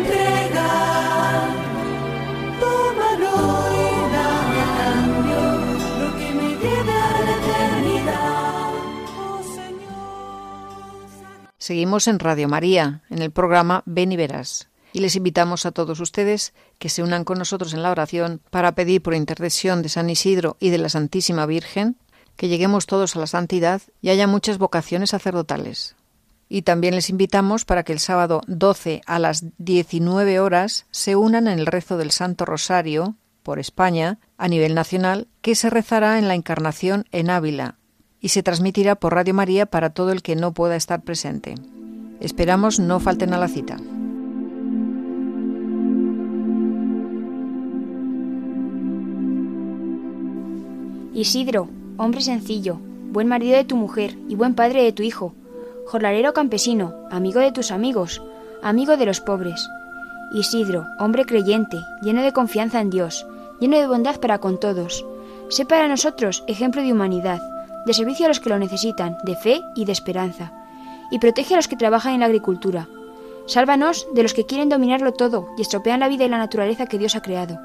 Seguimos en Radio María, en el programa Ven y Verás. Y les invitamos a todos ustedes que se unan con nosotros en la oración para pedir por intercesión de San Isidro y de la Santísima Virgen que lleguemos todos a la santidad y haya muchas vocaciones sacerdotales. Y también les invitamos para que el sábado 12 a las 19 horas se unan en el rezo del Santo Rosario por España a nivel nacional que se rezará en la Encarnación en Ávila y se transmitirá por Radio María para todo el que no pueda estar presente. Esperamos no falten a la cita. Isidro, hombre sencillo, buen marido de tu mujer y buen padre de tu hijo, jornalero campesino, amigo de tus amigos, amigo de los pobres. Isidro, hombre creyente, lleno de confianza en Dios, lleno de bondad para con todos. Sé para nosotros ejemplo de humanidad, de servicio a los que lo necesitan, de fe y de esperanza. Y protege a los que trabajan en la agricultura. Sálvanos de los que quieren dominarlo todo y estropean la vida y la naturaleza que Dios ha creado.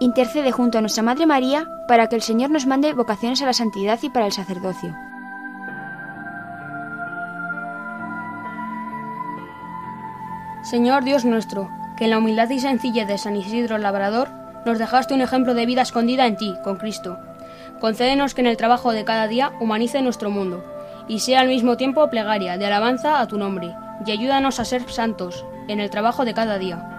Intercede junto a nuestra Madre María para que el Señor nos mande vocaciones a la santidad y para el sacerdocio. Señor Dios nuestro, que en la humildad y sencillez de San Isidro Labrador nos dejaste un ejemplo de vida escondida en ti, con Cristo. Concédenos que en el trabajo de cada día humanice nuestro mundo y sea al mismo tiempo plegaria de alabanza a tu nombre, y ayúdanos a ser santos en el trabajo de cada día.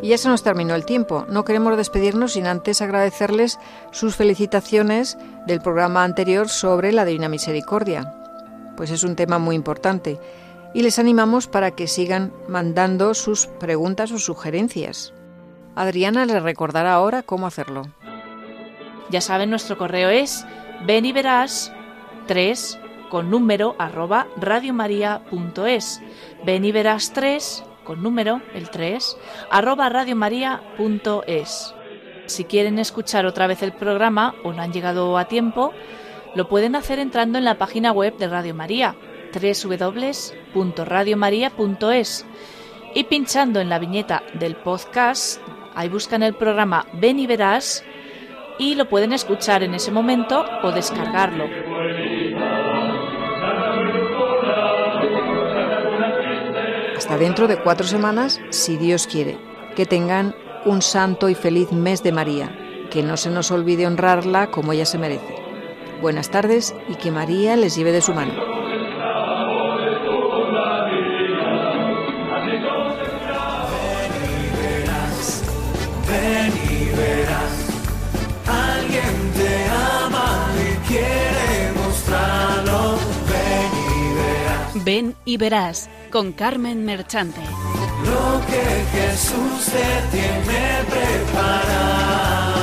Y ya se nos terminó el tiempo. No queremos despedirnos sin antes agradecerles sus felicitaciones del programa anterior sobre la Divina Misericordia. Pues es un tema muy importante. Y les animamos para que sigan mandando sus preguntas o sugerencias. Adriana les recordará ahora cómo hacerlo. Ya saben, nuestro correo es beniverás 3 con número arroba radiomaria.es. Beniverás 3 con número, el 3, arroba radiomaria.es. Si quieren escuchar otra vez el programa o no han llegado a tiempo, lo pueden hacer entrando en la página web de Radio María, www.radiomaria.es, y pinchando en la viñeta del podcast, ahí buscan el programa Ven y Verás y lo pueden escuchar en ese momento o descargarlo. Hasta dentro de cuatro semanas, si Dios quiere. Que tengan un santo y feliz mes de María. Que no se nos olvide honrarla como ella se merece. Buenas tardes y que María les lleve de su mano. Ven y verás con Carmen Merchante. lo que Jesús te tiene preparado.